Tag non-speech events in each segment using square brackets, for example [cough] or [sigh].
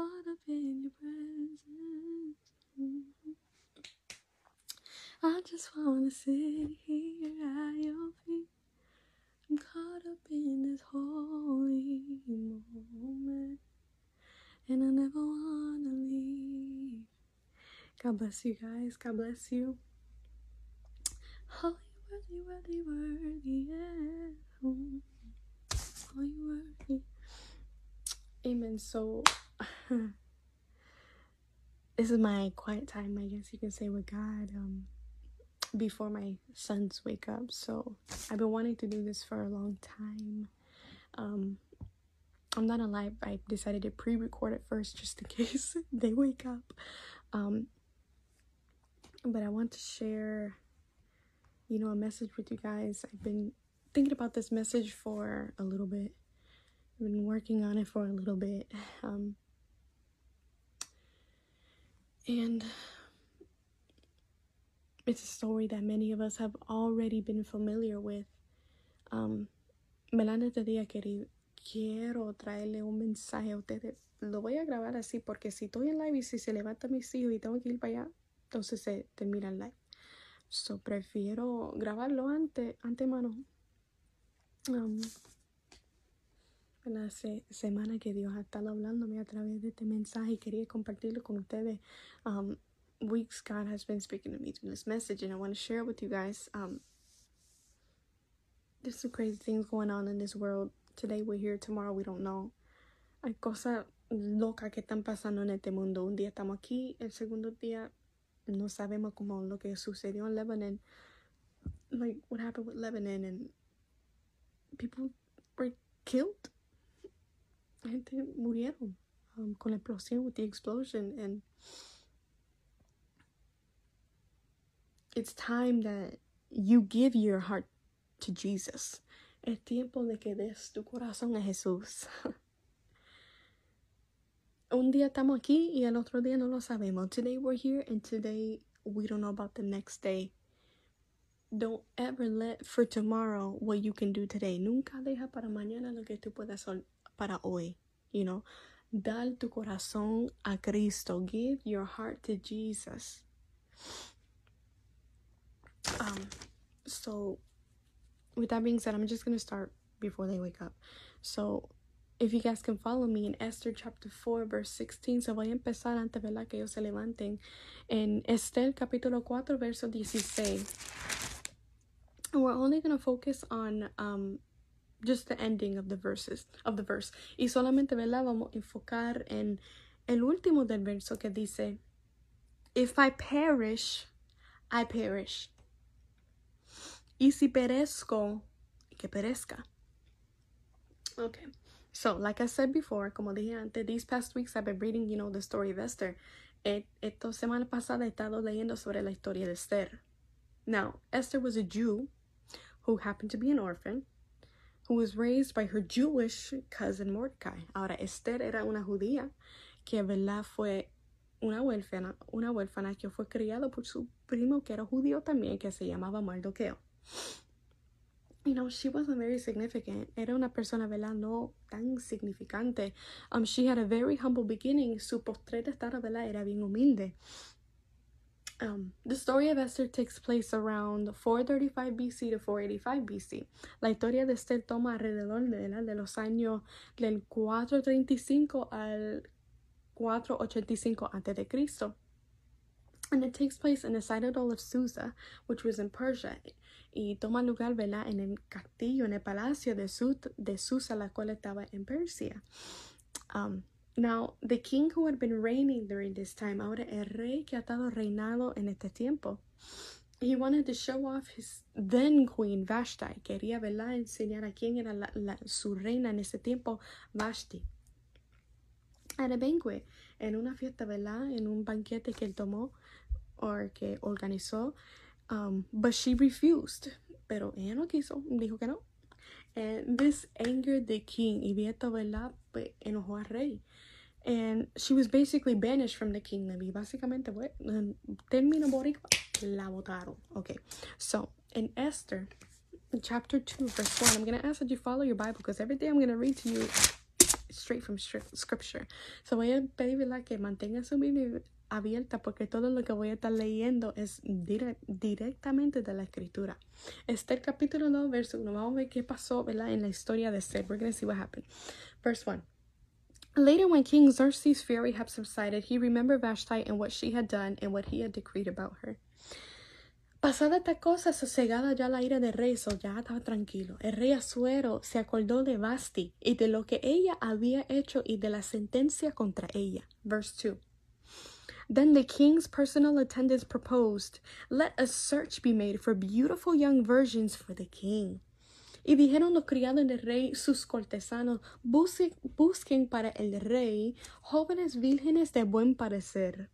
Caught up in your presence. I just wanna sit here at your feet. I'm caught up in this holy moment, and I never wanna leave. God bless you guys. God bless you. Holy, worthy, worthy, worthy, yeah. Holy, worthy. Amen. So, [laughs] this is my quiet time, I guess you can say, with God. Um, before my sons wake up. So I've been wanting to do this for a long time. Um, I'm not gonna lie, I decided to pre-record it first just in [laughs] case [laughs] they wake up. Um, but I want to share, you know, a message with you guys. I've been thinking about this message for a little bit. I've been working on it for a little bit. Um, and it's a story that many of us have already been familiar with. Um, ¿verdad? Este día querido, quiero traerle un mensaje a ustedes. Lo voy a grabar así porque si estoy en live y si se levanta mis hijos y tengo que ir para allá, entonces se termina el live. So, prefiero grabarlo antes, antemano. Um, la se- semana que Dios ha estado hablándome a través de este mensaje y quería compartirlo con ustedes. Um, weeks God has been speaking to me through this message, and I want to share it with you guys. Um, there's some crazy things going on in this world. Today we're here, tomorrow we don't know. Hay cosas locas que están pasando en este mundo. Un día estamos aquí, el segundo día no sabemos cómo lo que sucedió en Lebanon. Like what happened with Lebanon and people were killed. Gente murieron um, con la explosión, with the explosion, and it's time that you give your heart to Jesus. Es tiempo de que des tu corazón a Jesús. [laughs] Un día estamos aquí y el otro día no lo sabemos. Today we're here and today we don't know about the next day. Don't ever let for tomorrow what you can do today. Nunca deja para mañana lo que tú puedas para hoy. You know, dar tu corazón a Cristo. Give your heart to Jesus. Um, so with that being said, I'm just gonna start before they wake up. So if you guys can follow me in Esther chapter 4 verse 16, So voy a empezar antes, ¿verdad? Que ellos se levanten. En Esther capítulo 4 verso 16. We're only gonna focus on um just the ending of the verses of the verse. Y solamente, ¿verdad? Vamos a enfocar en el último del verso que dice, If I perish, I perish. Y si perezco, que perezca. Okay. So, like I said before, como dije antes, these past weeks I've been reading, you know, the story of Esther. Esta semana pasada he estado leyendo sobre la historia de Esther. Now, Esther was a Jew who happened to be an orphan, who was raised by her Jewish cousin Mordecai. Ahora, Esther era una judía que, ¿verdad? Fue una huérfana, una huérfana que fue criada por su primo que era judío también, que se llamaba Mardoqueo. you know, she wasn't very significant. Era una persona, ¿verdad? No tan significante. Um, she had a very humble beginning. Su postrera estado, ¿verdad? Era bien humilde. Um, the story of Esther takes place around 435 BC to 485 BC. La historia de Esther toma alrededor de, de los años del 435 al 485 a.C. And it takes place in the citadel of Susa, which was in Persia. Y toma lugar, ¿verdad? En el castillo, en el palacio de, de Susa, la cual estaba en Persia. Um, Now, the king who had been reigning during this time, ahora el rey que ha estado reinado en este tiempo, he wanted to show off his then queen Vashti. Quería verla enseñar a quién era la, la, su reina en ese tiempo, Vashti. At a banquet, en una fiesta, ¿verdad? En un banquete que él tomó o que organizó. Um, but she refused. Pero ella no quiso, dijo que no. And this angered the king. Y esto, ¿verdad? Pues enojó al rey. And she was basically banished from the kingdom. Y básicamente, pues, término boricua, la votaron. Okay, so in Esther, chapter 2, verse 1, I'm going to ask that you follow your Bible because everything I'm going to read to you straight from scripture. So voy a pedirle que mantenga su Biblia abierta porque todo lo que voy a estar leyendo es directamente de la escritura. Este el capítulo 2, verso 1. Vamos a ver qué pasó ¿verdad? en la historia de Esther. We're going to see what happened. Verse 1. Later, when King Xerxes' fury had subsided, he remembered Vashti and what she had done and what he had decreed about her. Pasada esta cosa, sosegada ya la ira del rey, so ya estaba tranquilo. El rey Asuero se acordó de Vasti y de lo que ella había hecho y de la sentencia contra ella. Verse 2. Then the king's personal attendants proposed, Let a search be made for beautiful young virgins for the king. Y dijeron los criados del rey, sus cortesanos, busquen, para el rey jóvenes vírgenes de buen parecer.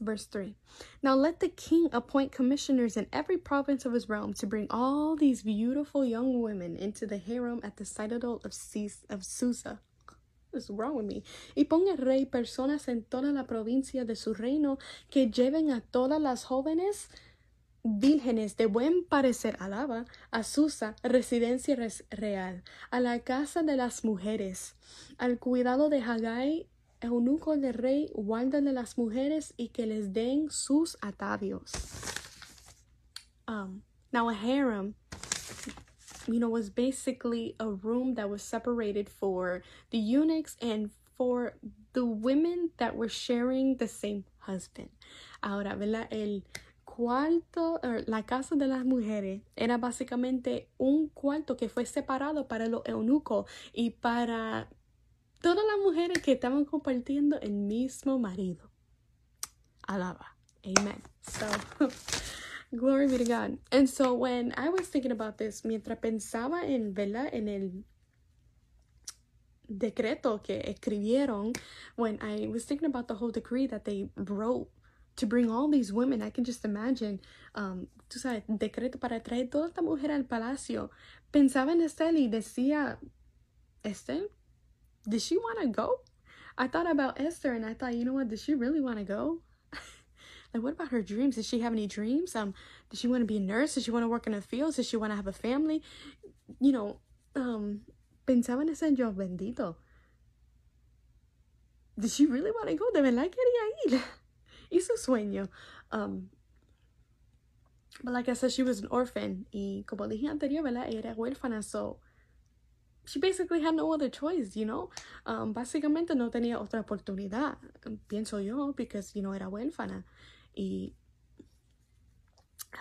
Verse 3 Now let the king appoint commissioners in every province of his realm to bring all these beautiful young women into the harem at the citadel of, of Susa What's wrong with me? Y ponga el rey personas en toda la provincia de su reino que lleven a todas las jóvenes vírgenes de buen parecer alaba a Susa, residencia real, a la casa de las mujeres, al cuidado de Haggai, eunuco del rey, guarda de las mujeres y que les den sus atavios. Um, now a harem you know, was basically a room that was separated for the eunuchs and for the women that were sharing the same husband. Ahora, ¿verdad? El cuarto, er, la casa de las mujeres era básicamente un cuarto que fue separado para los eunucos y para todas las mujeres que estaban compartiendo el mismo marido. Alaba. Amen. So, [laughs] Glory be to God. And so when I was thinking about this, mientras pensaba en, ¿verdad? En el decreto que escribieron, when I was thinking about the whole decree that they wrote to bring all these women, I can just imagine, um, tú sabes, decreto para traer toda esta mujer al palacio. Pensaba en Estelle y decía, Estelle, did she want to go? I thought about Esther and I thought, you know what, did she really want to go? [laughs] Like, what about her dreams? Does she have any dreams? Um, does she want to be a nurse? Does she want to work in the fields? Does she want to have a family? You know, um, pensaba en ese yo, bendito. Did she really want to go? De verdad quería ir. [laughs] [laughs] y su sueño. Um, but like I said, she was an orphan. Y como dije anterior, ¿verdad? Era huérfana, so she basically had no other choice, you know. Um, básicamente no tenía otra oportunidad, pienso yo, because, you know, era huérfana. Y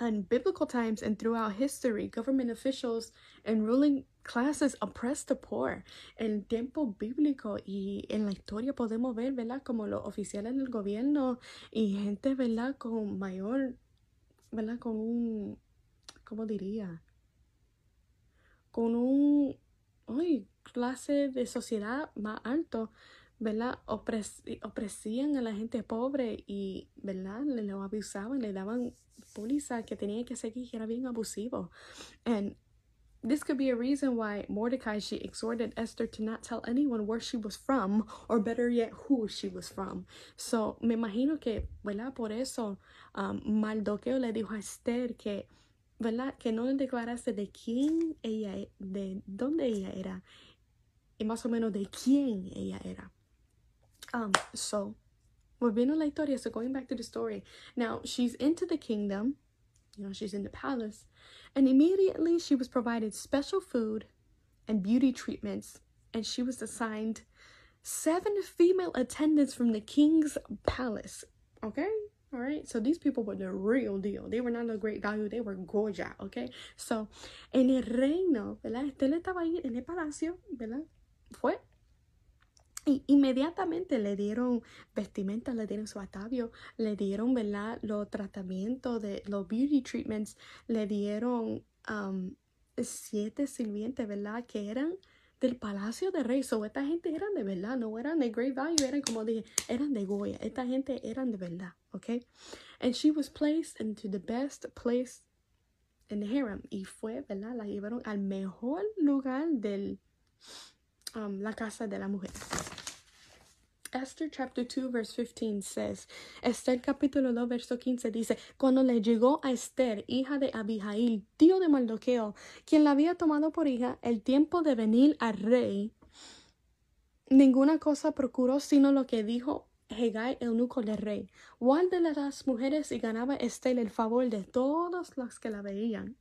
in biblical times and throughout history, government officials and ruling classes oppressed the poor. En tiempo bíblico y en la historia podemos ver, ¿verdad? Como los oficiales del gobierno y gente, ¿verdad? Con mayor, ¿verdad? Con un, ¿cómo diría? Con un, clase de sociedad más alto ¿verdad? Opres opresían a la gente pobre y, ¿verdad? Le lo abusaban, le daban póliza que tenía que seguir, que era bien abusivo. And this could be a reason why Mordecai, she exhorted Esther to not tell anyone where she was from, or better yet, who she was from. So, me imagino que, ¿verdad? Por eso, um, Maldoqueo le dijo a Esther que ¿verdad? Que no le declarase de quién ella, de dónde ella era y más o menos de quién ella era. Um, so, volviendo a la historia, so going back to the story. Now, she's into the kingdom, you know, she's in the palace, and immediately she was provided special food and beauty treatments, and she was assigned seven female attendants from the king's palace. Okay? All right, so these people were the real deal. They were not a great value, they were gorgeous, okay? So, en el reino, ¿verdad? Estela estaba ahí en el palacio, ¿verdad? Fue. Y inmediatamente le dieron vestimenta, le dieron su atavio, le dieron, ¿verdad? Los tratamientos de los beauty treatments, le dieron um, siete sirvientes, ¿verdad? Que eran del palacio de rey. So, esta gente eran de verdad, no eran de great value, eran como dije, eran de Goya. Esta gente eran de verdad, okay? And she was placed into the best place in the harem. Y fue, ¿verdad? La llevaron al mejor lugar de um, la casa de la mujer. Esther chapter 2 verse 15 says, Esther capítulo 2 verso 15 dice, cuando le llegó a Esther, hija de Abijail, tío de Mardoqueo, quien la había tomado por hija, el tiempo de venir al rey, ninguna cosa procuró sino lo que dijo Hegai, eunuco del rey. de las mujeres y ganaba Esther el favor de todas las que la veían.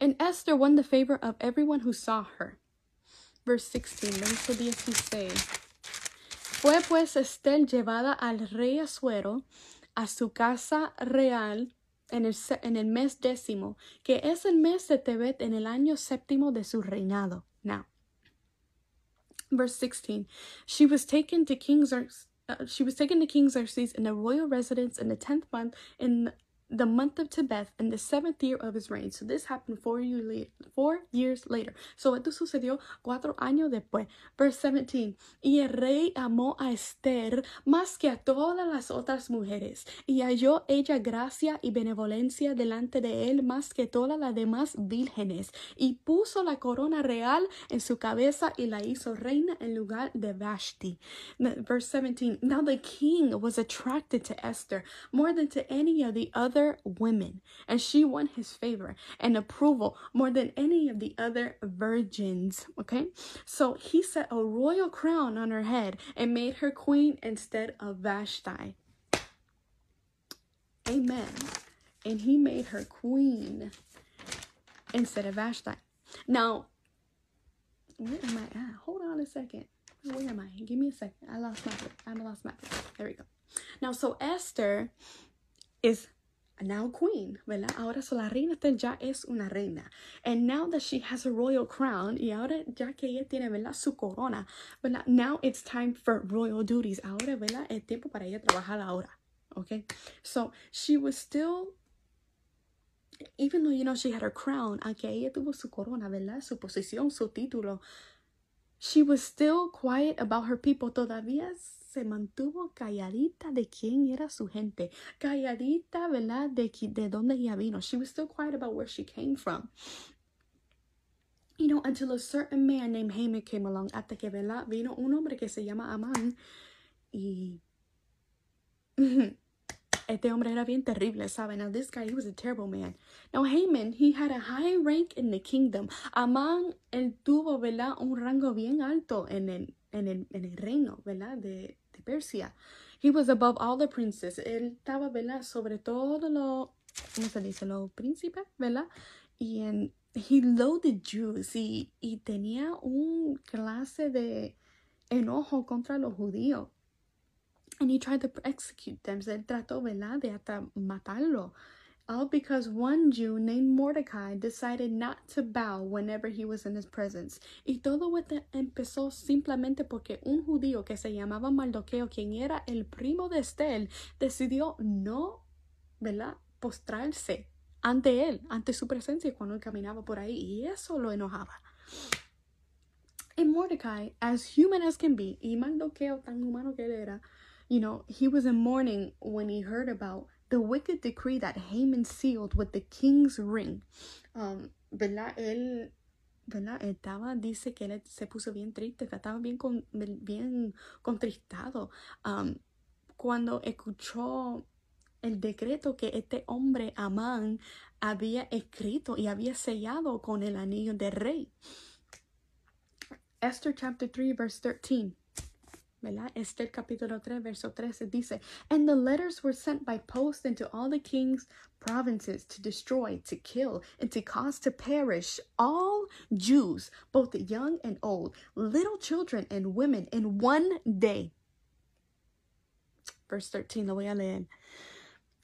And Esther won the favor of everyone who saw her. Verse 16, verso 16. Fue pues Estel llevada al rey Asuero a su casa real en el, en el mes décimo, que es el mes de Tebet en el año séptimo de su reinado. Now, verse 16. She was taken to King Xerxes. Uh, she was taken to King Xerxes in a royal residence in the tenth month in the month of Tebeth in the seventh year of his reign. So this happened four, year four years later. So esto sucedió cuatro años después. Verse 17. Y el rey amó a Esther más que a todas las otras mujeres, y halló ella gracia y benevolencia delante de él más que todas las demás vírgenes, y puso la corona real en su cabeza y la hizo reina en lugar de Vashti. Verse 17. Now the king was attracted to Esther more than to any of the other other women, and she won his favor and approval more than any of the other virgins. Okay, so he set a royal crown on her head and made her queen instead of Vashti. Amen. And he made her queen instead of Vashti. Now, where am I at? Hold on a second. Where am I? Give me a second. I lost my I lost my There we go. Now, so Esther is now queen, ¿verdad? Ahora so la reina ya es una reina. And now that she has a royal crown, y ahora ya que ella tiene, ¿verdad? Su corona, ¿verdad? Now it's time for royal duties. Ahora, ¿verdad? Es tiempo para ella trabajar ahora. Okay? So she was still even though you know she had her crown, aunque ella tuvo su corona, ¿verdad? Su posición, su título, she was still quiet about her people. Todavía se mantuvo calladita de quién era su gente, calladita, ¿verdad? De, de dónde ella vino. She was still quiet about where she came from. You know, until a certain man named Haman came along, hasta que, ¿verdad? Vino un hombre que se llama Amán y... [laughs] Este hombre era bien terrible, ¿saben? Now, this guy, he was a terrible man. Now, Haman, he had a high rank in the kingdom. Amán, él tuvo, ¿verdad? Un rango bien alto en el, en el, en el reino, ¿verdad? De, Persia. He was above all the princes. Él estaba, ¿verdad? Sobre todo lo, ¿cómo se dice? Los príncipes, ¿verdad? Y en, he loaded Jews y, y tenía un clase de enojo contra los judíos. And he tried to execute them. Él trató, ¿verdad? De hasta matarlo. All because one Jew named Mordecai decided not to bow whenever he was in his presence. Y todo esto empezó simplemente porque un judío que se llamaba Mardoqueo, quien era el primo de Estel, decidió no, ¿verdad? Postrarse ante él, ante su presencia cuando él caminaba por ahí. Y eso lo enojaba. And Mordecai, as human as can be, y Mardoqueo tan humano que él era, you know, he was in mourning when he heard about the wicked decree that Haman sealed with the king's ring. Um, ¿Verdad? Él, ¿verdad? Estaba, dice que se puso bien triste, estaba bien, con, bien contristado um, cuando escuchó el decreto que este hombre Amán había escrito y había sellado con el anillo del rey. Esther chapter 3 verse 13. ¿Verdad? Esther capítulo 3, verso 13 dice, And the letters were sent by post into all the king's provinces to destroy, to kill, and to cause to perish all Jews, both the young and old, little children and women, in one day. Verse 13, lo voy a leer.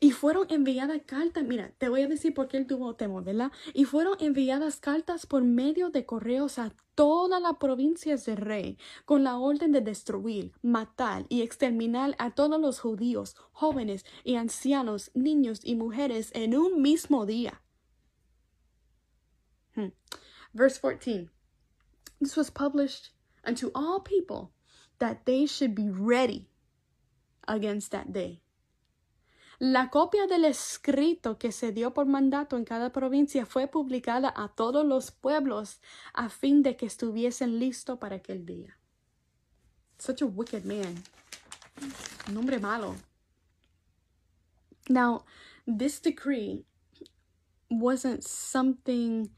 Y fueron enviadas cartas, mira, te voy a decir por qué él tuvo temor, ¿verdad? Y fueron enviadas cartas por medio de correos a todas las provincias del rey, con la orden de destruir, matar y exterminar a todos los judíos, jóvenes y ancianos, niños y mujeres en un mismo día. Hmm. Verse 14. This was published unto all people that they should be ready against that day. La copia del escrito que se dio por mandato en cada provincia fue publicada a todos los pueblos a fin de que estuviesen listos para aquel día. Such a wicked man. Un malo. Now, this decree wasn't something,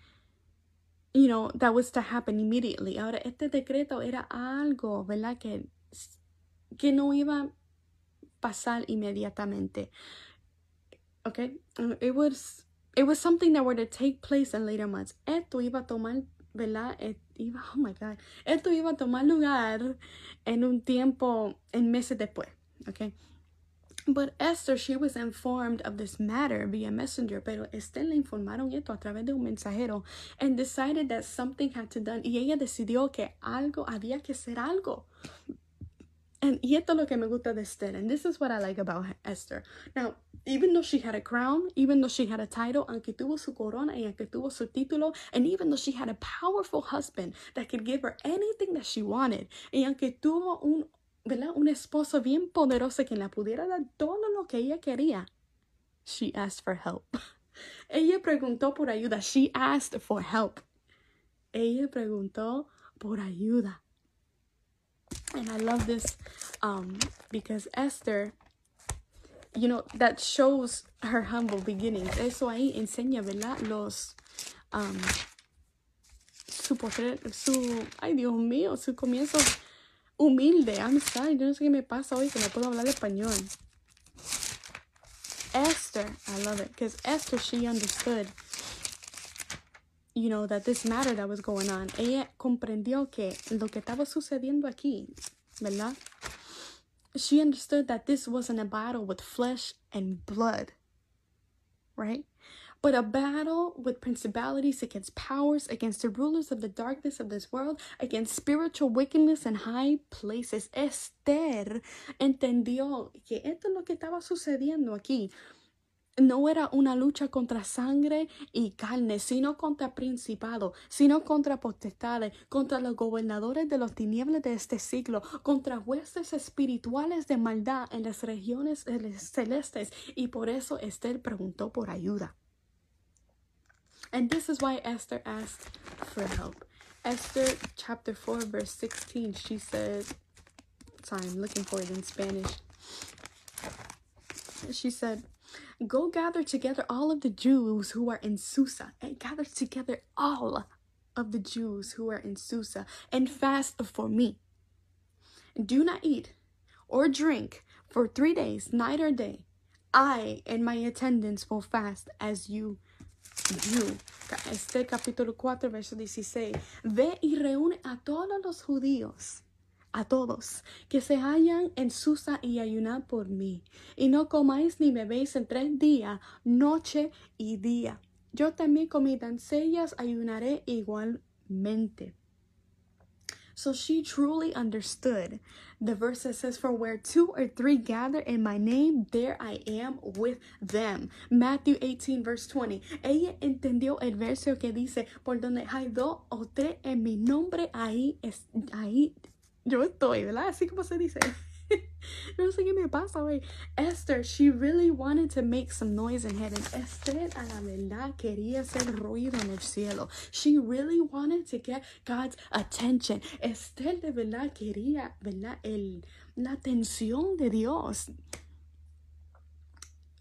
you know, that was to happen immediately. Ahora, este decreto era algo, ¿verdad? Que, que no iba pasar inmediatamente. Okay, uh, it was it was something that were to take place in later months. Esto iba a tomar, ¿verdad? Iba, oh my God. Esto iba a tomar lugar en un tiempo, en meses después. Okay. But Esther, she was informed of this matter via messenger, pero Esther le informaron esto a través de un mensajero and decided that something had to done. Y ella decidió que algo, había que hacer algo. And y esto es lo que me gusta de Esther. And this is what I like about Esther. Now, even though she had a crown, even though she had a title, aunque tuvo su corona y aunque tuvo su título, and even though she had a powerful husband that could give her anything that she wanted, y aunque tuvo un, ¿verdad? un esposo bien poderoso que la pudiera dar todo lo que ella quería, she asked for help. [laughs] ella preguntó por ayuda. She asked for help. Ella preguntó por ayuda. And I love this um, because Esther, you know, that shows her humble beginnings. Eso ahí enseña, ¿verdad? Los, um, su, su, ay Dios mío, su comienzo humilde. I'm sorry, yo no sé qué me pasa hoy que no puedo hablar español. Esther, I love it, because Esther, she understood you know, that this matter that was going on. Ella comprendió que lo que estaba sucediendo aquí, ¿verdad? She understood that this wasn't a battle with flesh and blood, right? But a battle with principalities against powers, against the rulers of the darkness of this world, against spiritual wickedness in high places. Esther entendió que esto es lo que estaba sucediendo aquí. No era una lucha contra sangre y carne, sino contra principados, sino contra potestades, contra los gobernadores de los tinieblas de este siglo, contra huestes espirituales de maldad en las regiones celestes. Y por eso Esther preguntó por ayuda. And this is why Esther asked for help. Esther chapter 4 verse 16, she said, sorry, I'm looking for it in Spanish. She said, Go gather together all of the Jews who are in Susa, and gather together all of the Jews who are in Susa, and fast for me. Do not eat or drink for three days, night or day. I and my attendants will fast as you do. Este capítulo 4, verso 16. Ve y reúne a todos los judíos a todos que se hallan en Susa y ayunad por mí, y no comáis ni bebéis en tres días, noche y día. Yo también con mis ayunaré igualmente. So she truly understood. The verse that says, For where two or three gather in my name, there I am with them. Matthew 18, verse 20. Ella entendió el verso que dice, Por donde hay dos o tres en mi nombre, ahí, es, ahí yo estoy, ¿verdad? Así como se dice. [laughs] no sé qué me pasa, güey. Esther, she really wanted to make some noise in heaven. Esther, a la verdad, quería hacer ruido en el cielo. She really wanted to get God's attention. Esther, de verdad, quería, ¿verdad? El, la atención de Dios.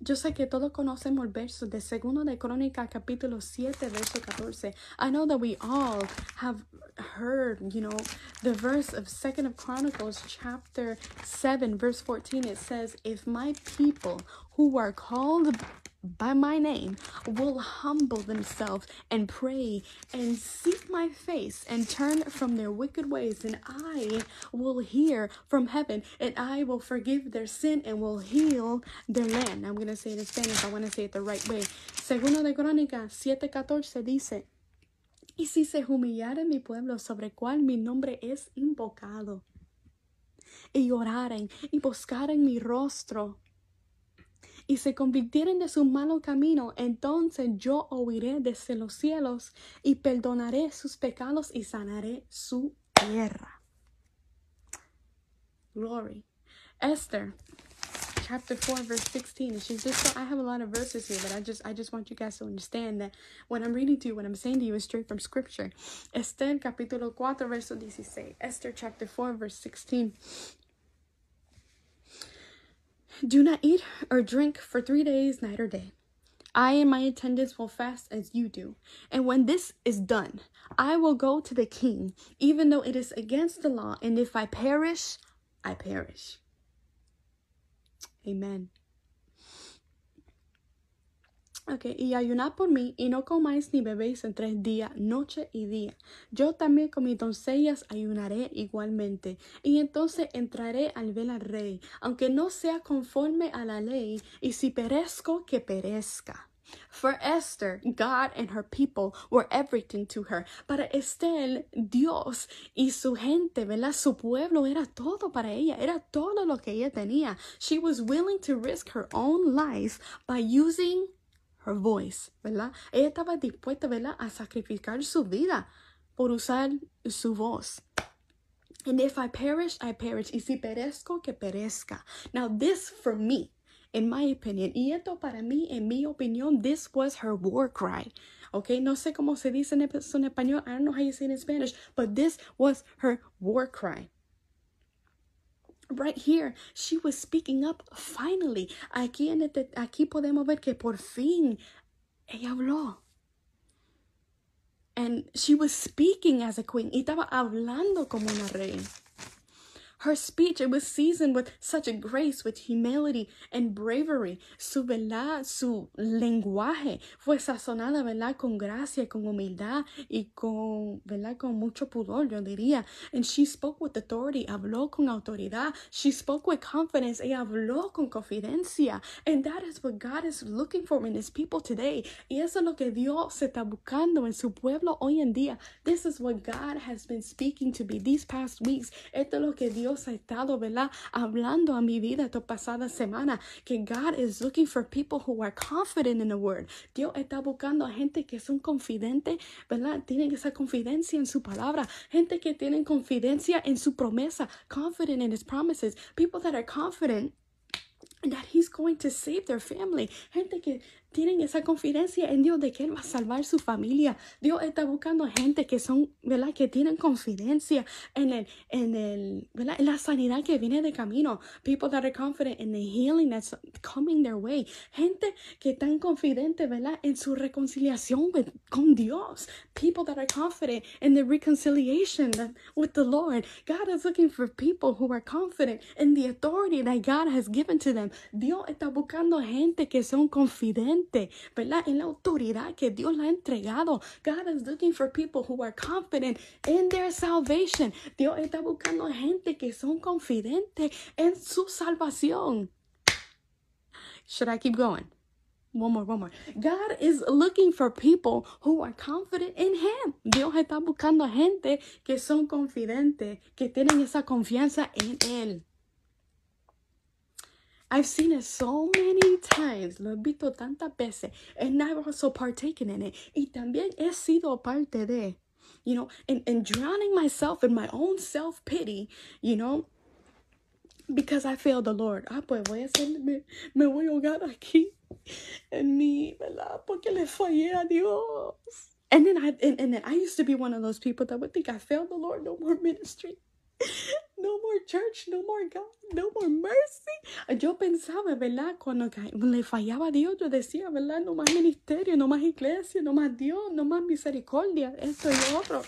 Yo sé que todos conocemos el verso de Segundo de Crónica capítulo 7 verso 14. I know that we all have heard, you know, the verse of Second of Chronicles chapter 7 verse 14 it says, "If my people who are called by my name will humble themselves and pray and seek my face and turn from their wicked ways and I will hear from heaven and I will forgive their sin and will heal their land. I'm going to say it in Spanish. I want to say it the right way. Segundo de Crónica 7:14 dice, y si se humillare mi pueblo sobre cual mi nombre es invocado y oraren y buscaren mi rostro y se convirtieren de su malo camino, entonces yo oiré desde los cielos y perdonaré sus pecados y sanaré su tierra. Glory. Esther chapter 4 verse 16 she's just i have a lot of verses here but i just i just want you guys to understand that what i'm reading to you what i'm saying to you is straight from scripture esther capítulo 4 verso 16 esther chapter 4 verse 16 do not eat or drink for three days, night or day. I and my attendants will fast as you do. And when this is done, I will go to the king, even though it is against the law. And if I perish, I perish. Amen. Ok, y ayunad por mí, y no comáis ni bebéis en tres días, noche y día. Yo también con mis doncellas ayunaré igualmente, y entonces entraré al ver al rey, aunque no sea conforme a la ley, y si perezco, que perezca. For Esther, God and her people were everything to her. Para Esther, Dios y su gente, ¿verdad? Su pueblo era todo para ella, era todo lo que ella tenía. She was willing to risk her own life by using her voice, ¿verdad? Ella estaba dispuesta, ¿verdad? A sacrificar su vida por usar su voz. And if I perish, I perish. Y si perezco, que perezca. Now, this for me, in my opinion, y esto para mí, en mi opinión, this was her war cry. Okay, no sé cómo se dice en español. I don't know how you say it in Spanish, but this was her war cry right here. She was speaking up finally. Aquí en este, aquí podemos ver que por fin ella habló. And she was speaking as a queen. Y estaba hablando como una reina her speech, it was seasoned with such a grace, with humility and bravery. Su verdad, su lenguaje fue sazonada, ¿verdad? Con gracia, con humildad y con, ¿verdad? Con mucho pudor, yo diría. And she spoke with authority, habló con autoridad. She spoke with confidence, ella habló con confidencia. And that is what God is looking for in his people today. Y eso es lo que Dios se está buscando en su pueblo hoy en día. This is what God has been speaking to me these past weeks. Esto es lo que Dios Dios ha estado, ¿verdad? Hablando a mi vida esta pasada semana. Que God is looking for people who are confident in the word. Dios está buscando a gente que son confidentes, ¿verdad? Tienen esa confidencia en su palabra. Gente que tienen confidencia en su promesa. Confident in his promises. People that are confident that he's going to save their family. Gente que tienen esa confidencia en Dios de que Él va a salvar su familia. Dios está buscando gente que son, ¿verdad? Que tienen confidencia en el, en el, ¿verdad? En la sanidad que viene de camino. People that are confident in the healing that's coming their way. Gente que están confidentes, ¿verdad? En su reconciliación with, con Dios. People that are confident in the reconciliation with the Lord. God is looking for people who are confident in the authority that God has given to them. Dios está buscando gente que son confidentes ¿verdad? En la autoridad que Dios le ha entregado. God is looking for people who are confident in their salvation. Dios está buscando gente que son confidentes en su salvación. Should I keep going? One more, one more. God is looking for people who are confident in Him. Dios está buscando gente que son confidentes, que tienen esa confianza en Él. I've seen it so many times. Lo he visto tantas veces. And I've also partaken in it. Y también he sido parte de, you know, and, and drowning myself in my own self-pity, you know, because I failed the Lord. Ah, pues voy a hacer, me, me voy a ahogar aquí en mí, ¿verdad? Porque le fallé a Dios. And then I and, and then I used to be one of those people that would think I failed the Lord. No more ministry. No more church, no more God, no more mercy. Yo pensaba, ¿verdad? Cuando le fallaba a Dios, yo decía, ¿verdad? No más ministerio, no más iglesia, no más Dios, no más misericordia, esto y otro.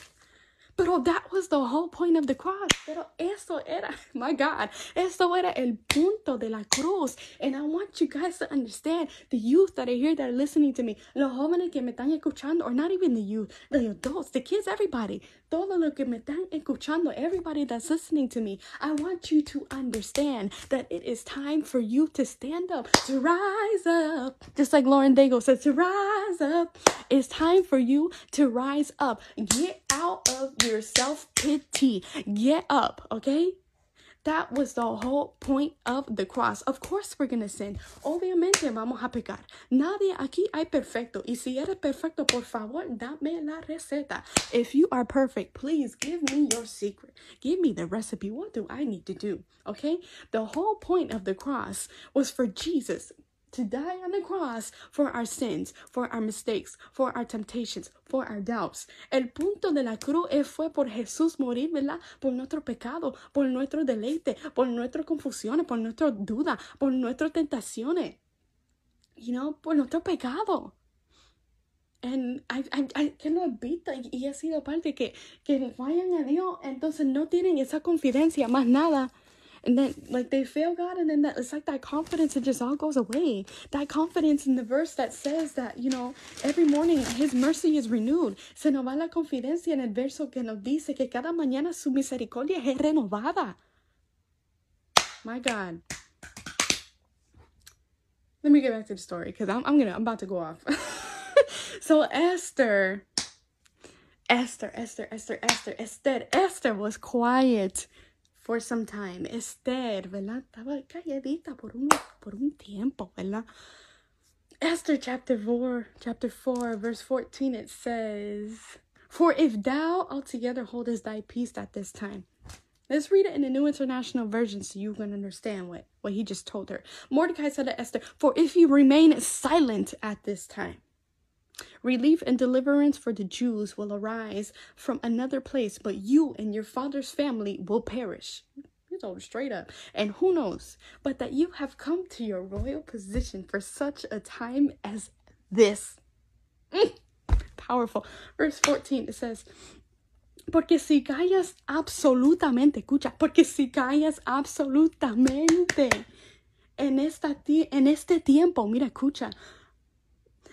Pero that was the whole point of the cross. Pero eso era, [laughs] my God, eso era el punto de la cruz. And I want you guys to understand, the youth that are here that are listening to me, los jóvenes que me están escuchando, or not even the youth, the adults, the kids, everybody, todo lo que me están escuchando, everybody that's listening to me, I want you to understand that it is time for you to stand up, to rise up. Just like Lauren Daigle said, to rise up. It's time for you to rise up. Get out of your self pity. Get up, okay? That was the whole point of the cross. Of course we're gonna sin. Obviamente vamos a pecar. Nadie aquí hay perfecto. Y si eres perfecto, por favor, dame la receta. If you are perfect, please give me your secret. Give me the recipe. What do I need to do? Okay? The whole point of the cross was for Jesus to die on the cross for our sins, for our mistakes, for our temptations, for our doubts. El punto de la cruz fue por Jesús morir, ¿verdad? Por nuestro pecado, por nuestro deleite, por nuestras confusiones, por nuestra duda, por nuestras tentaciones. You know, por nuestro pecado. And I, que lo visto y he sido parte que, que vayan a Dios, entonces no tienen esa confidencia, más nada and then like they fail God, and then that it's like that confidence it just all goes away. That confidence in the verse that says that you know every morning His mercy is renewed. Se nos va la confidencia en el verso que nos dice que cada mañana su misericordia es renovada. My God. Let me get back to the story because I'm I'm gonna I'm about to go off. [laughs] so Esther. Esther, Esther, Esther, Esther, Esther, Esther was quiet for some time. Esther, ¿verdad? Estaba calladita por un, por un tiempo, ¿verdad? Esther chapter 4, chapter 4, verse 14, it says, For if thou altogether holdest thy peace at this time. Let's read it in the New International Version so you can understand what, what he just told her. Mordecai said to Esther, For if you remain silent at this time, Relief and deliverance for the Jews will arise from another place, but you and your father's family will perish. You told straight up. And who knows, but that you have come to your royal position for such a time as this. Mm, powerful. Verse 14 it says, Porque si callas absolutamente, escucha, porque si callas absolutamente en, esta en este tiempo, mira, escucha,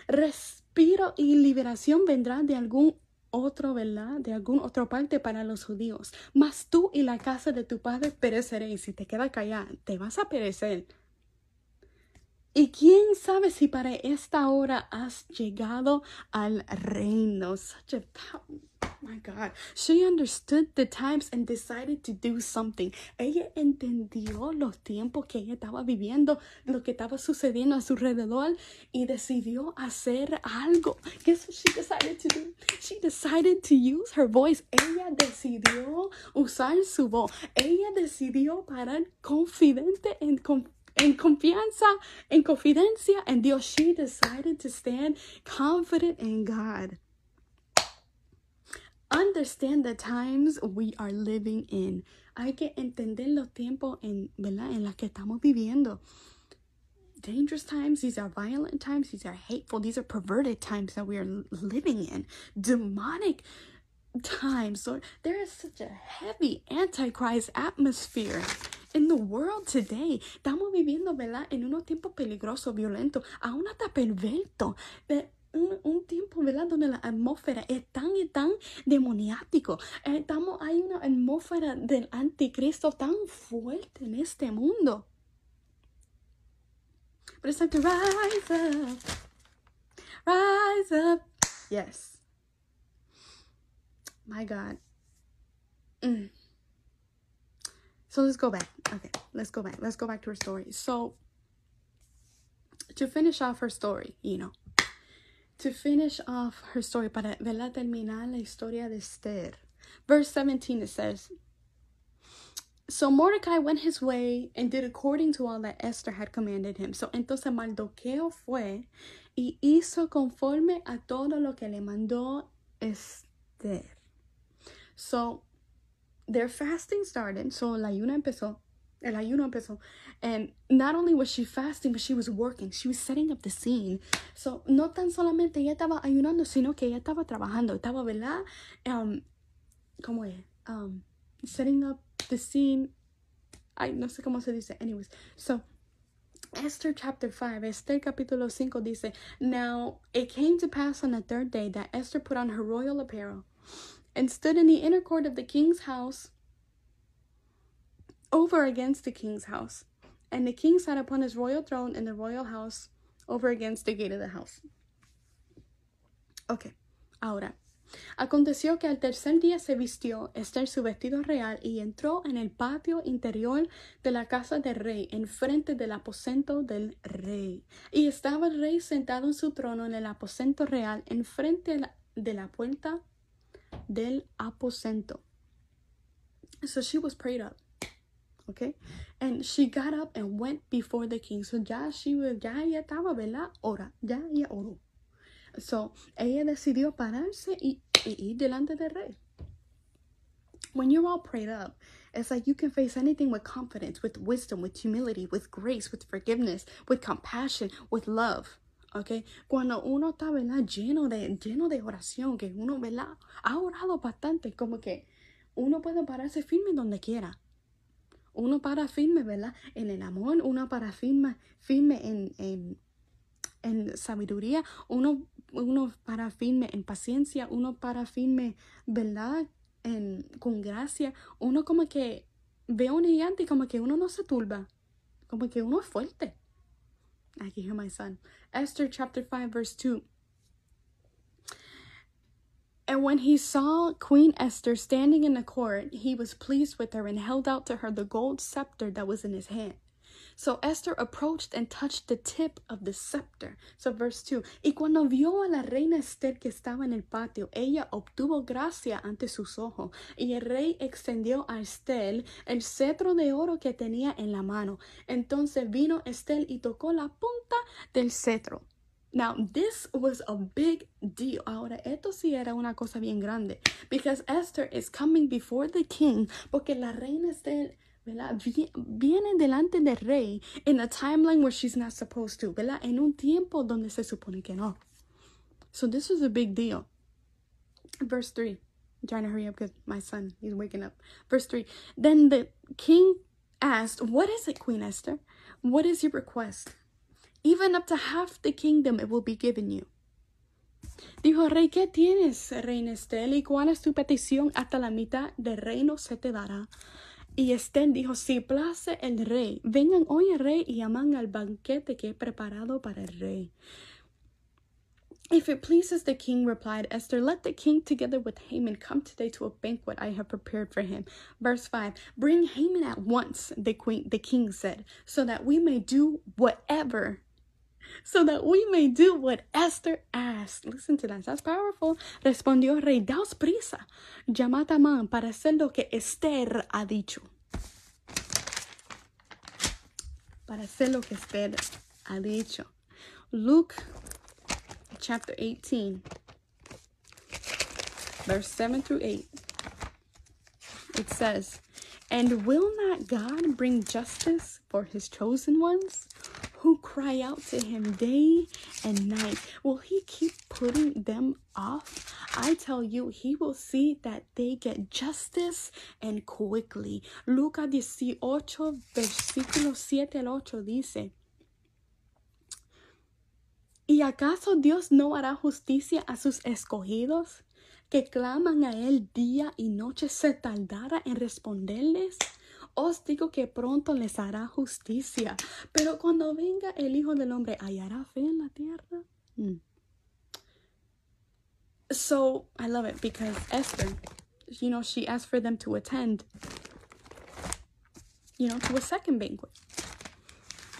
res respiro y liberación vendrá de algún otro, ¿verdad? De algún otro parte para los judíos. Mas tú y la casa de tu padre pereceréis. Si te quedas callada, te vas a perecer. Y quién sabe si para esta hora has llegado al reino. Such a my God. She understood the times and decided to do something. Ella entendió los tiempos que ella estaba viviendo, lo que estaba sucediendo a su alrededor y decidió hacer algo. Guess what she decided to do? She decided to use her voice. Ella decidió usar su voz. Ella decidió parar confidente en en confianza, en confidencia en Dios. She decided to stand confident in God. Understand the times we are living in. Hay que entender los tiempos en, ¿verdad? en los que estamos viviendo. Dangerous times, these are violent times, these are hateful, these are perverted times that we are living in. Demonic times. So there is such a heavy antichrist atmosphere in the world today. Estamos viviendo, ¿verdad? En unos tiempos peligrosos, violentos, aún hasta perverto. Un, un, tiempo, ¿verdad? Donde la atmósfera es tan y tan demoniático. Estamos, hay una atmósfera del anticristo tan fuerte en este mundo. But it's time to rise up. Rise up. Yes. My God. Mm. So let's go back. Okay, let's go back. Let's go back to her story. So, to finish off her story, you know, to finish off her story, para verla terminar la historia de Esther. Verse 17 it says, So Mordecai went his way and did according to all that Esther had commanded him. So entonces Mardoqueo fue y hizo conforme a todo lo que le mandó Esther. So their fasting started. So la ayuno empezó. El ayuno empezó. And not only was she fasting, but she was working. She was setting up the scene. So, no tan solamente ella estaba ayunando, sino que ella estaba trabajando. Estaba, ¿verdad? Um, ¿Cómo es? Um, setting up the scene. Ay, no sé cómo se dice. Anyways, so Esther chapter 5, Esther capítulo 5 dice, Now it came to pass on the third day that Esther put on her royal apparel and stood in the inner court of the king's house over against the king's house. And the king sat upon his royal throne in the royal house over against the gate of the house. Ok, ahora. Aconteció que al tercer día se vistió Esther su vestido real y entró en el patio interior de la casa del rey, enfrente del aposento del rey. Y estaba el rey sentado en su trono en el aposento real, enfrente de la puerta del aposento. So she was prayed up. Okay? And she got up and went before the king. So ya she was, ya ella estaba, ¿verdad? Ora, ya ella oró. So ella decidió pararse y, y ir delante del rey. When you're all prayed up, it's like you can face anything with confidence, with wisdom, with humility, with grace, with forgiveness, with compassion, with love. ¿ok? Cuando uno está, ¿verdad? Lleno de, lleno de oración, que uno, ¿verdad? Ha orado bastante, como que uno puede pararse firme donde quiera. Uno para firme, ¿verdad? En el amor, uno para firme, firme en, en, en sabiduría, uno, uno para firme en paciencia, uno para firme, ¿verdad? En, con gracia, uno como que ve un gigante y como que uno no se turba, como que uno es fuerte. I can hear my son. Esther chapter 5, verse 2. And when he saw Queen Esther standing in the court, he was pleased with her and held out to her the gold scepter that was in his hand. So Esther approached and touched the tip of the scepter. So verse 2. Y cuando vio a la reina Esther que estaba en el patio, ella obtuvo gracia ante sus ojos. Y el rey extendió a Esther el cetro de oro que tenía en la mano. Entonces vino Esther y tocó la punta del cetro. Now, this was a big deal. Ahora, esto sí era una cosa bien grande. Because Esther is coming before the king. Porque la reina está, ¿verdad? Viene delante del rey in a timeline where she's not supposed to, ¿verdad? En un tiempo donde se supone que no. So this was a big deal. Verse 3. I'm trying to hurry up because my son, he's waking up. Verse 3. Then the king asked, What is it, Queen Esther? What is your request? Even up to half the kingdom it will be given you. Dijo, rey, ¿qué tienes, reina Esther? ¿Y cuál es tu petición? Hasta la mitad del reino se te dará. Y Esther dijo, si place el rey, vengan hoy el rey y al banquete que he preparado para el rey. If it pleases the king, replied Esther, let the king together with Haman come today to a banquet I have prepared for him. Verse 5 Bring Haman at once, the, queen, the king said, so that we may do whatever so that we may do what Esther asked. Listen to that. That's powerful. Respondió rey, daos prisa. Llamad a para hacer lo que Esther ha dicho. Para hacer lo que Esther ha dicho. Luke chapter 18, verse 7 through 8. It says, And will not God bring justice for his chosen ones who cry out to him day and night. Will he keep putting them off? I tell you, he will see that they get justice and quickly. Lucas 18, versículo 7 al 8 dice. ¿Y acaso Dios no hará justicia a sus escogidos que claman a Él día y noche se tardará en responderles? Os digo que pronto les hará justicia. Pero cuando venga el Hijo del Hombre, ¿hallará fe en la tierra? Mm. So I love it because Esther, you know, she asked for them to attend, you know, to a second banquet.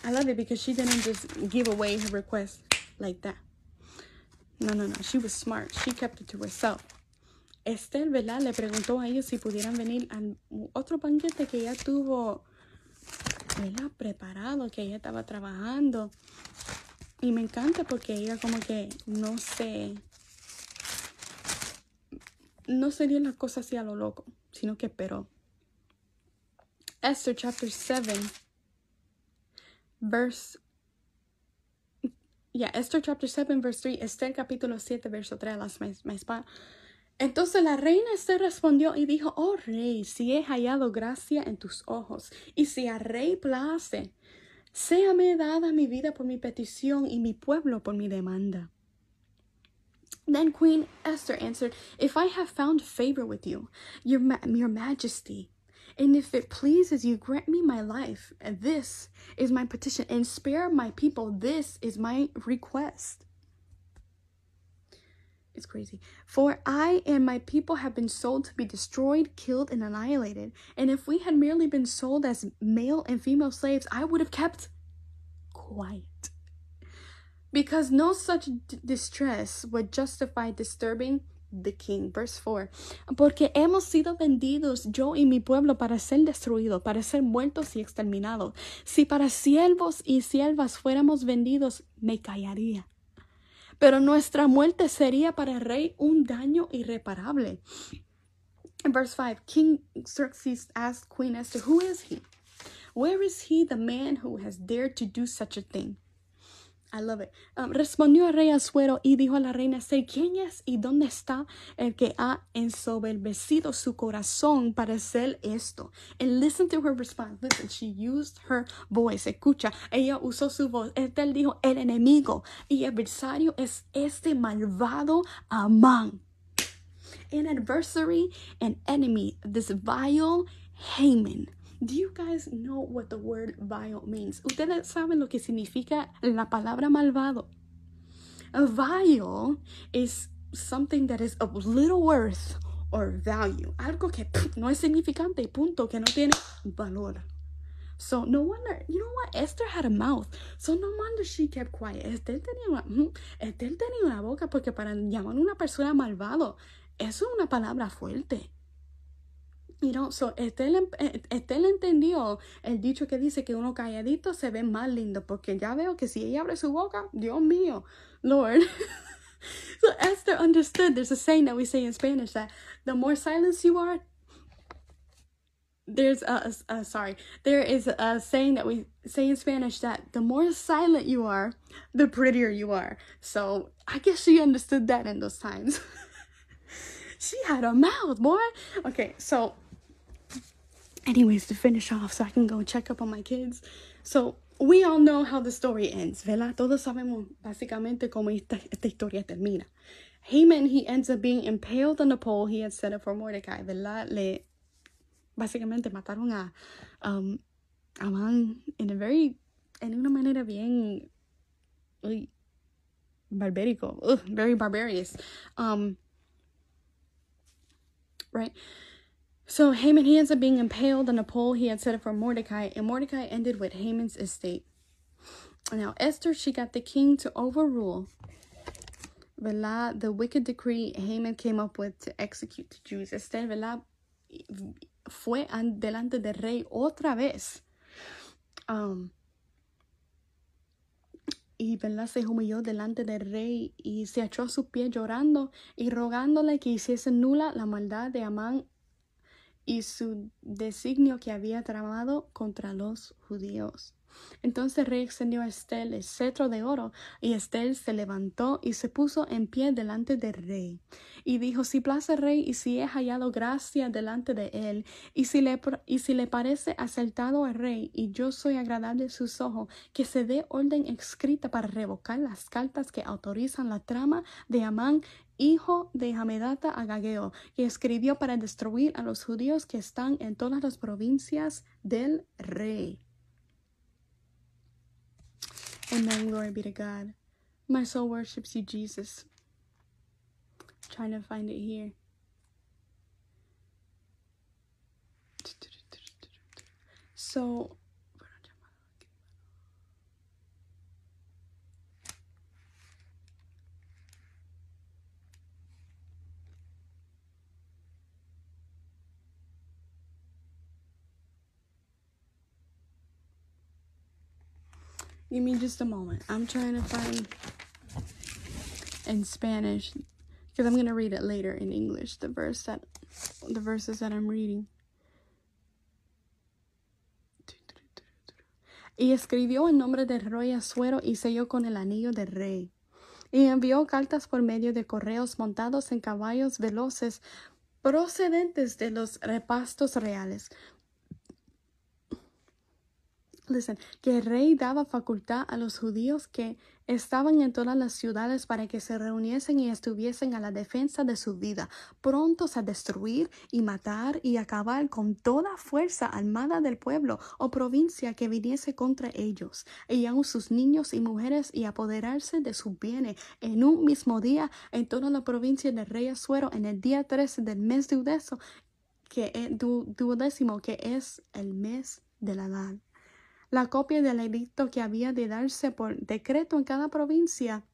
I love it because she didn't just give away her request like that. No, no, no. She was smart. She kept it to herself. Esther, ¿verdad? Le preguntó a ellos si pudieran venir al otro banquete que ella tuvo, ¿verdad? Preparado, que ella estaba trabajando. Y me encanta porque ella como que no se... No se dio las cosas así a lo loco, sino que esperó. Esther chapter 7, verse. Yeah, Esther chapter 7, verse 3, Esther capítulo 7, verso 3, las más Entonces la reina Esther respondió y dijo, oh rey, si he hallado gracia en tus ojos, y si a rey place, séame dada mi vida por mi petición y mi pueblo por mi demanda. Then Queen Esther answered, If I have found favor with you, your, your majesty, and if it pleases you, grant me my life. And this is my petition, and spare my people. This is my request. It's crazy. For I and my people have been sold to be destroyed, killed, and annihilated. And if we had merely been sold as male and female slaves, I would have kept quiet because no such distress would justify disturbing the king. Verse 4. Porque hemos sido vendidos yo y mi pueblo para ser destruidos, para ser muertos y exterminados. Si para siervos y siervas fuéramos vendidos, me callaría. Pero nuestra muerte sería para el rey un daño irreparable. In verse 5, King Xerxes asked Queen Esther, Who is he? Where is he, the man who has dared to do such a thing? I love it. Um, respondió el rey Asuero y dijo a la reina sé ¿quién es y dónde está el que ha ensoberbecido su corazón para hacer esto? And listen to her response. Listen, she used her voice. Escucha, ella usó su voz. Él dijo, el enemigo y adversario es este malvado Amán. An adversary and enemy, this vile Haman. Do you guys know what the word vile means? Ustedes saben lo que significa la palabra malvado. A vile is something that is of little worth or value. Algo que no es significante, punto, que no tiene valor. So no wonder, you know what? Esther had a mouth. So no wonder she kept quiet. Esther tenía una, Esther tenía una boca porque para llamar a una persona malvado, eso es una palabra fuerte. You know, so Estel, eh, Estel entendió el dicho que dice que uno calladito se ve más lindo, porque ya veo que si ella abre su boca, Dios mío, Lord. [laughs] so Esther understood. There's a saying that we say in Spanish that the more silence you are, there's a, a, a, sorry there is a saying that we say in spanish that the more silent you are the prettier you are so i guess she understood that in those times [laughs] she had a mouth boy okay so anyways, to finish off so I can go check up on my kids. So, we all know how the story ends, vela Todos sabemos básicamente cómo esta, esta historia termina. Haman, he ends up being impaled on the pole he had set up for Mordecai, vela Le, básicamente mataron a um, Amán en a very, en una manera bien uy, barbarico, ugh, very barbarious. Um, right? So Haman, he ends up being impaled on a pole he had set up for Mordecai, and Mordecai ended with Haman's estate. Now, Esther, she got the king to overrule ¿verdad? the wicked decree Haman came up with to execute the Jews. Esther, Vela fue delante del rey otra vez. Um, y Vela se humilló delante del rey y se echó a sus pies llorando y rogándole que hiciese nula la maldad de Amán y su designio que había tramado contra los judíos. Entonces el rey extendió a Estel el cetro de oro, y Estel se levantó y se puso en pie delante del rey. Y dijo, si place rey, y si he hallado gracia delante de él, y si le, y si le parece acertado al rey, y yo soy agradable a sus ojos, que se dé orden escrita para revocar las cartas que autorizan la trama de Amán hijo de Hamedata Agageo, que escribió para destruir a los judíos que están en todas las provincias del rey. Amen. Glory be to God. My soul worships you, Jesus. trying to find it here. So Give me just a moment. I'm trying to find in Spanish because I'm going to read it later in English, the verse that the verses that I'm reading. y escribió el nombre del rey Asuero y selló con el anillo del rey. Y envió cartas por medio de correos montados en caballos veloces procedentes de los repastos reales, Listen, que el rey daba facultad a los judíos que estaban en todas las ciudades para que se reuniesen y estuviesen a la defensa de su vida, prontos a destruir y matar y acabar con toda fuerza armada del pueblo o provincia que viniese contra ellos, y aun sus niños y mujeres y apoderarse de sus bienes. En un mismo día en toda la provincia del rey Azuero en el día 13 del mes duodécimo, que, es, duodécimo, que es el mes de la edad la copia del edicto que había de darse por decreto en cada provincia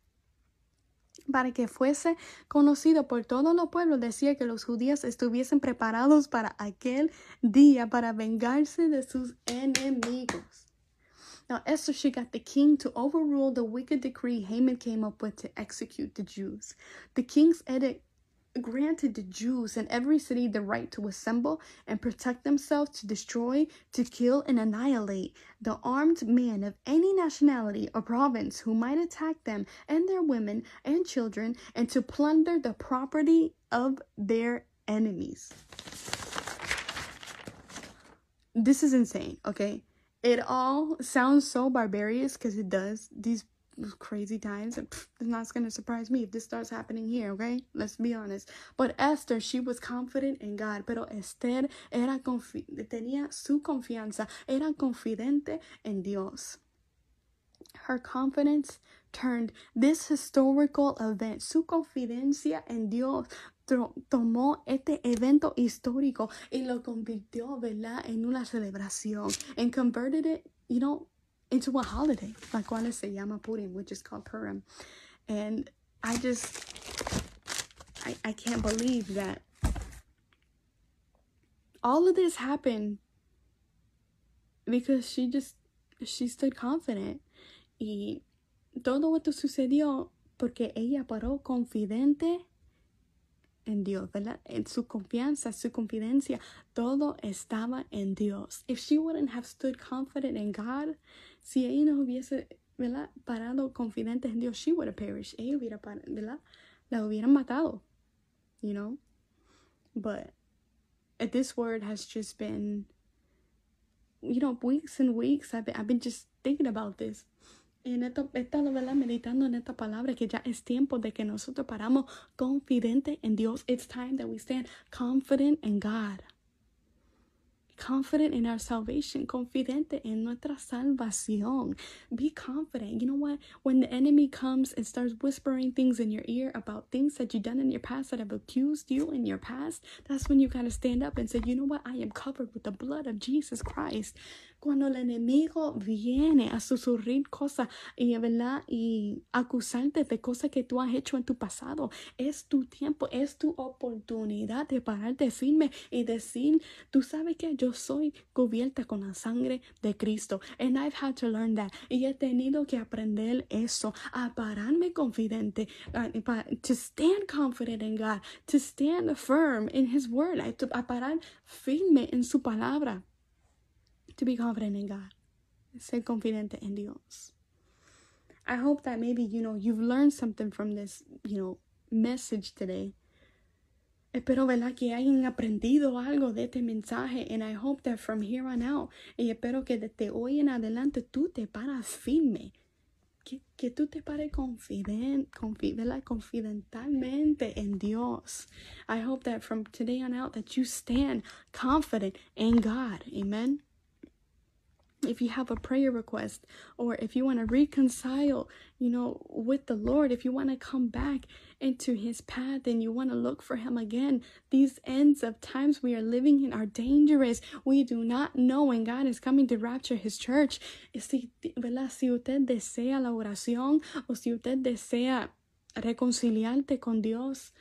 para que fuese conocido por todos los pueblos, decía que los judíos estuviesen preparados para aquel día para vengarse de sus enemigos. Now Esther, she got the king to overrule the wicked decree Haman came up with to execute the Jews. The king's edict granted the Jews in every city the right to assemble and protect themselves, to destroy, to kill, and annihilate the armed men of any nationality or province who might attack them and their women and children, and to plunder the property of their enemies. This is insane, okay? It all sounds so barbarous because it does. These crazy times. It's not going to surprise me if this starts happening here, okay? Let's be honest. But Esther, she was confident in God. Pero Esther era confi tenía su confianza, era confidente en Dios. Her confidence turned this historical event, su confidencia en Dios, tomó este evento histórico y lo convirtió, ¿verdad?, en una celebración. And converted it, you know, into a holiday, like cual se llama Purim, which is called Purim. And I just, I, I can't believe that all of this happened because she just, she stood confident. Y todo esto sucedió porque ella paró confidente en Dios, ¿verdad? En su confianza, su confidencia, todo estaba en Dios. If she wouldn't have stood confident in God, si ella no hubiese, ¿verdad? Parado confidente en Dios, she would have perished. Ella hubiera, ¿verdad? La hubieran matado, you know? But this word has just been, you know, weeks and weeks. I've been, I've been just thinking about this. en esto, he estado meditando en esta palabra que ya es tiempo de que nosotros paramos confidente en Dios. It's time that we stand confident in God confident in our salvation, confidente en nuestra salvación. Be confident. You know what? When the enemy comes and starts whispering things in your ear about things that you've done in your past that have accused you in your past, that's when you gotta stand up and say, you know what? I am covered with the blood of Jesus Christ. Cuando el enemigo viene a susurrir cosas y, ¿verdad? y acusarte de cosas que tú has hecho en tu pasado, es tu tiempo, es tu oportunidad de pararte firme y decir, tú sabes que yo soy cubierta con la sangre de Cristo. And I've had to learn that. Y he tenido que aprender eso, a pararme confidente, to stand confident in God, to stand firm in His word, a parar firme en su palabra to be confident in God. Ser confidente en Dios. I hope that maybe, you know, you've learned something from this, you know, message today. Espero, ¿verdad? Que hayan aprendido algo de este mensaje. And I hope that from here on out, y espero que desde hoy en adelante tú te paras firme. Que, que tú te pares confident, confident, confidentalmente en Dios. I hope that from today on out that you stand confident in God. Amen if you have a prayer request or if you want to reconcile, you know, with the Lord, if you want to come back into his path and you want to look for him again, these ends of times we are living in are dangerous. We do not know when God is coming to rapture his church. Si, usted desea la oración o si usted desea reconciliarte con Dios,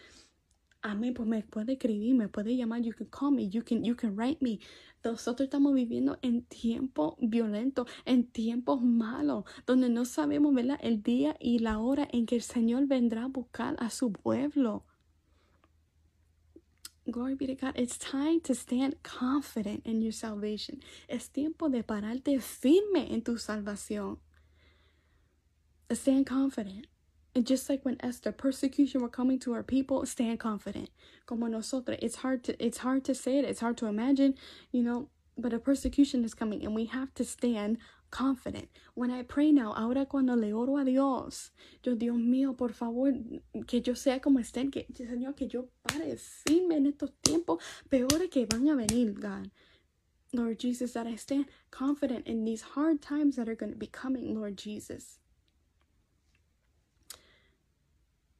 a mí pues me puede escribir, me puede llamar, you can call me, you can, you can write me. Nosotros estamos viviendo en tiempo violento, en tiempos malos, donde no sabemos ¿verdad? el día y la hora en que el Señor vendrá a buscar a su pueblo. Glory be to God. It's time to stand confident in your salvation. Es tiempo de pararte firme en tu salvación. Stand confident. And just like when Esther, persecution were coming to her people, stand confident. Como nosotros, it's hard to it's hard to say it, it's hard to imagine, you know, but a persecution is coming and we have to stand confident. When I pray now, ahora cuando le oro a Dios, yo, Dios mío, por favor, que yo sea como Esther, que, Señor, que yo pare firme en estos tiempos peores que van a venir, God. Lord Jesus, that I stand confident in these hard times that are going to be coming, Lord Jesus.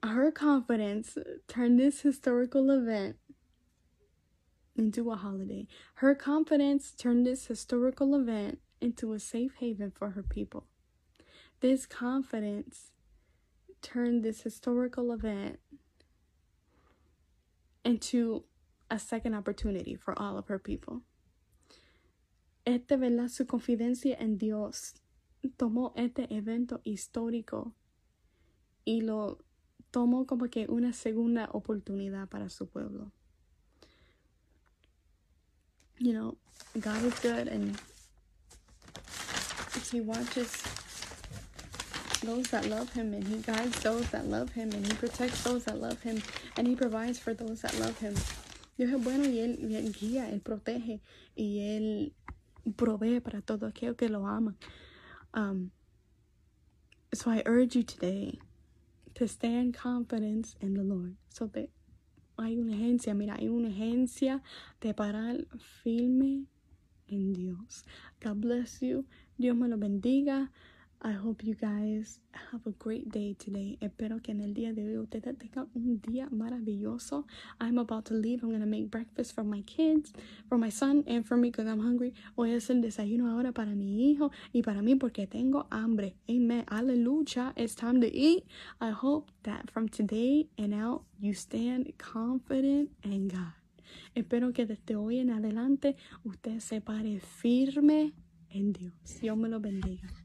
Her confidence turned this historical event into a holiday. Her confidence turned this historical event into a safe haven for her people. This confidence turned this historical event into a second opportunity for all of her people. Este, ¿verdad? Su confidencia en Dios tomó este evento histórico y lo tomó como que una segunda oportunidad para su pueblo. You know, God is good and He watches those that love Him and He guides those that love Him and He protects those that love Him and He provides for those that love Him. Dios es bueno y Él, guía, Él protege y Él provee para todo aquello que lo ama. Um, so I urge you today to stand confidence in the Lord. So that hay una agencia, mira, hay una agencia de parar firme en Dios. God bless you. Dios me lo bendiga. I hope you guys have a great day today. Espero que en el día de hoy ustedes tengan un día maravilloso. I'm about to leave. I'm going to make breakfast for my kids, for my son, and for me because I'm hungry. Voy a hacer desayuno ahora para mi hijo y para mí porque tengo hambre. Amen. Aleluya. It's time to eat. I hope that from today and out you stand confident in God. Espero que desde hoy en adelante usted se pare firme en Dios. Dios me lo bendiga.